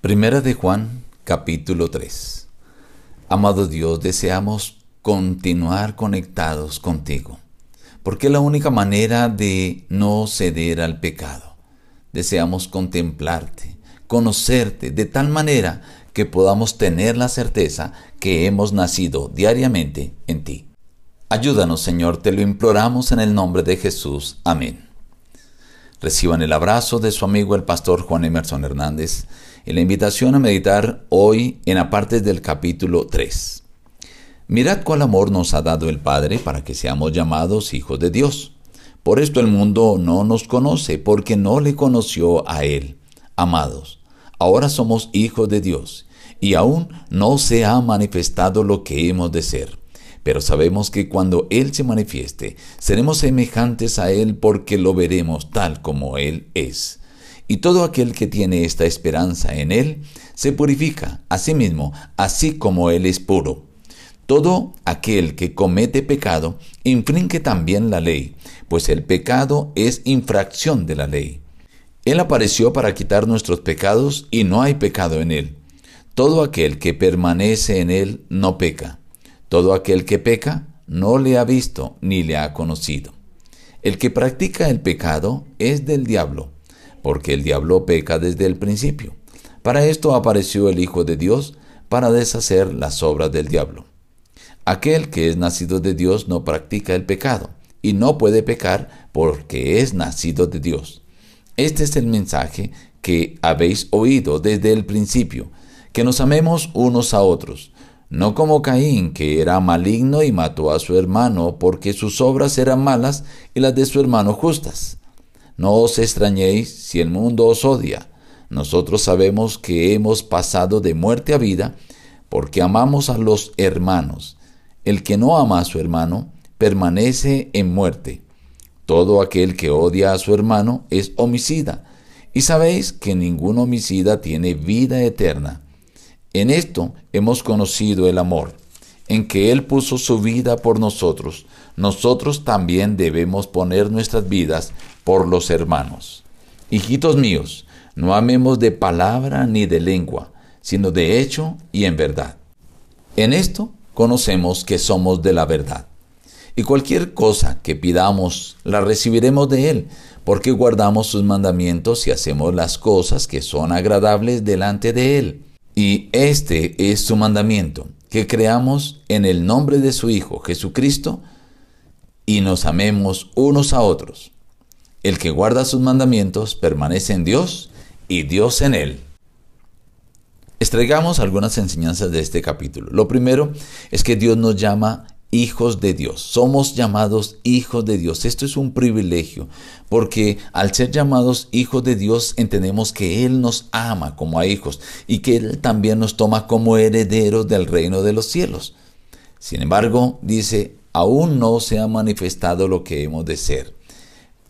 Primera de Juan, capítulo 3. Amado Dios, deseamos continuar conectados contigo, porque es la única manera de no ceder al pecado. Deseamos contemplarte, conocerte de tal manera que podamos tener la certeza que hemos nacido diariamente en ti. Ayúdanos, Señor, te lo imploramos en el nombre de Jesús. Amén. Reciban el abrazo de su amigo el pastor Juan Emerson Hernández y la invitación a meditar hoy en apartes del capítulo 3. Mirad cuál amor nos ha dado el Padre para que seamos llamados hijos de Dios. Por esto el mundo no nos conoce, porque no le conoció a Él. Amados, ahora somos hijos de Dios, y aún no se ha manifestado lo que hemos de ser pero sabemos que cuando Él se manifieste, seremos semejantes a Él porque lo veremos tal como Él es. Y todo aquel que tiene esta esperanza en Él, se purifica a sí mismo, así como Él es puro. Todo aquel que comete pecado infringe también la ley, pues el pecado es infracción de la ley. Él apareció para quitar nuestros pecados y no hay pecado en Él. Todo aquel que permanece en Él no peca. Todo aquel que peca no le ha visto ni le ha conocido. El que practica el pecado es del diablo, porque el diablo peca desde el principio. Para esto apareció el Hijo de Dios, para deshacer las obras del diablo. Aquel que es nacido de Dios no practica el pecado, y no puede pecar porque es nacido de Dios. Este es el mensaje que habéis oído desde el principio, que nos amemos unos a otros no como Caín, que era maligno y mató a su hermano, porque sus obras eran malas y las de su hermano justas. No os extrañéis si el mundo os odia. Nosotros sabemos que hemos pasado de muerte a vida, porque amamos a los hermanos. El que no ama a su hermano permanece en muerte. Todo aquel que odia a su hermano es homicida, y sabéis que ningún homicida tiene vida eterna. En esto hemos conocido el amor, en que Él puso su vida por nosotros. Nosotros también debemos poner nuestras vidas por los hermanos. Hijitos míos, no amemos de palabra ni de lengua, sino de hecho y en verdad. En esto conocemos que somos de la verdad. Y cualquier cosa que pidamos, la recibiremos de Él, porque guardamos sus mandamientos y hacemos las cosas que son agradables delante de Él. Y este es su mandamiento, que creamos en el nombre de su Hijo Jesucristo y nos amemos unos a otros. El que guarda sus mandamientos permanece en Dios y Dios en él. Extraigamos algunas enseñanzas de este capítulo. Lo primero es que Dios nos llama hijos de Dios. Somos llamados hijos de Dios. Esto es un privilegio, porque al ser llamados hijos de Dios entendemos que Él nos ama como a hijos y que Él también nos toma como herederos del reino de los cielos. Sin embargo, dice, aún no se ha manifestado lo que hemos de ser,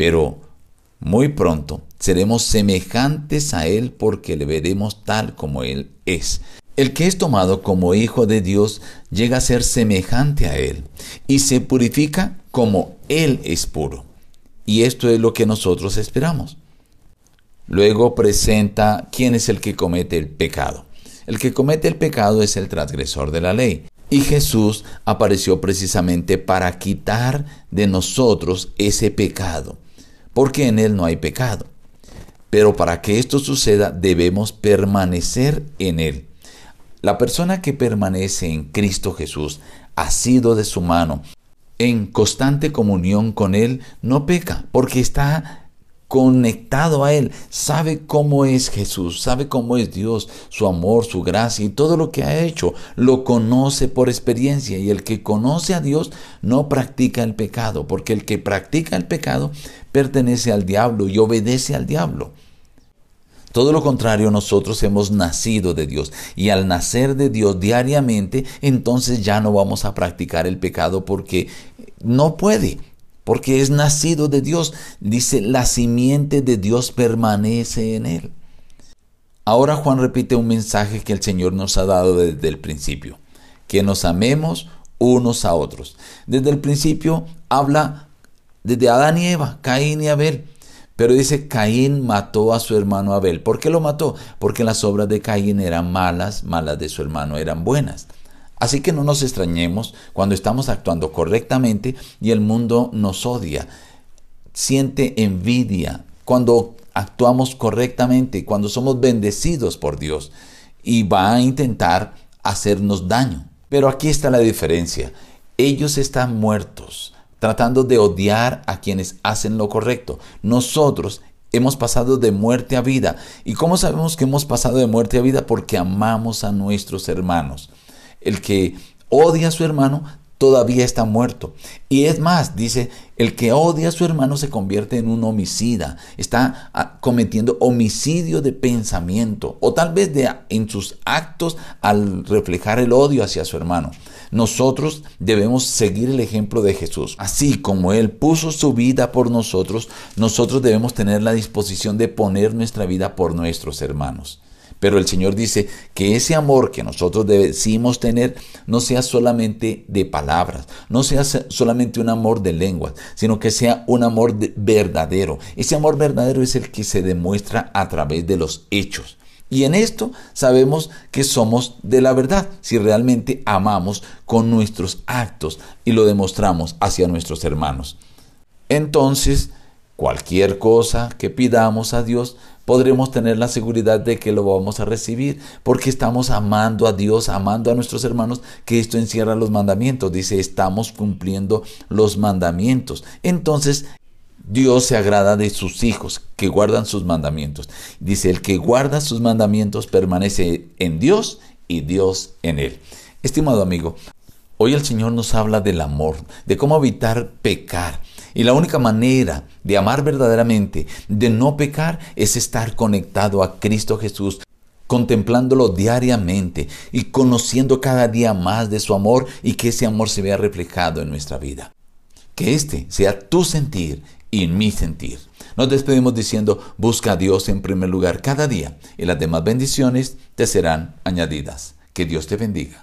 pero muy pronto seremos semejantes a Él porque le veremos tal como Él es. El que es tomado como hijo de Dios llega a ser semejante a Él y se purifica como Él es puro. Y esto es lo que nosotros esperamos. Luego presenta quién es el que comete el pecado. El que comete el pecado es el transgresor de la ley. Y Jesús apareció precisamente para quitar de nosotros ese pecado, porque en Él no hay pecado. Pero para que esto suceda debemos permanecer en Él. La persona que permanece en Cristo Jesús, ha sido de su mano, en constante comunión con Él, no peca, porque está conectado a Él, sabe cómo es Jesús, sabe cómo es Dios, su amor, su gracia y todo lo que ha hecho, lo conoce por experiencia y el que conoce a Dios no practica el pecado, porque el que practica el pecado pertenece al diablo y obedece al diablo. Todo lo contrario, nosotros hemos nacido de Dios y al nacer de Dios diariamente, entonces ya no vamos a practicar el pecado porque no puede, porque es nacido de Dios. Dice, la simiente de Dios permanece en él. Ahora Juan repite un mensaje que el Señor nos ha dado desde el principio, que nos amemos unos a otros. Desde el principio habla desde Adán y Eva, Caín y Abel Pero dice, Caín mató a su hermano Abel. ¿Por qué lo mató? Porque las obras de Caín eran malas, malas de su hermano eran buenas. Así que no nos extrañemos cuando estamos actuando correctamente y el mundo nos odia, siente envidia cuando actuamos correctamente, cuando somos bendecidos por Dios y va a intentar hacernos daño. Pero aquí está la diferencia. Ellos están muertos tratando de odiar a quienes hacen lo correcto. Nosotros hemos pasado de muerte a vida. ¿Y cómo sabemos que hemos pasado de muerte a vida? Porque amamos a nuestros hermanos. El que odia a su hermano todavía está muerto. Y es más, dice, el que odia a su hermano se convierte en un homicida, está ah, cometiendo homicidio de pensamiento o tal vez de, en sus actos al reflejar el odio hacia su hermano. Nosotros debemos seguir el ejemplo de Jesús. Así como Él puso su vida por nosotros, nosotros debemos tener la disposición de poner nuestra vida por nuestros hermanos. Pero el Señor dice que ese amor que nosotros decimos tener no sea solamente de palabras, no sea solamente un amor de lenguas, sino que sea un amor verdadero. Ese amor verdadero es el que se demuestra a través de los hechos. Y en esto sabemos que somos de la verdad, si realmente amamos con nuestros actos y lo demostramos hacia nuestros hermanos. Entonces, cualquier cosa que pidamos a Dios, podremos tener la seguridad de que lo vamos a recibir, porque estamos amando a Dios, amando a nuestros hermanos, que esto encierra los mandamientos. Dice, estamos cumpliendo los mandamientos. Entonces, Dios se agrada de sus hijos que guardan sus mandamientos. Dice, el que guarda sus mandamientos permanece en Dios y Dios en él. Estimado amigo, hoy el Señor nos habla del amor, de cómo evitar pecar. Y la única manera de amar verdaderamente, de no pecar, es estar conectado a Cristo Jesús, contemplándolo diariamente y conociendo cada día más de su amor y que ese amor se vea reflejado en nuestra vida. Que este sea tu sentir y mi sentir. Nos despedimos diciendo, busca a Dios en primer lugar cada día y las demás bendiciones te serán añadidas. Que Dios te bendiga.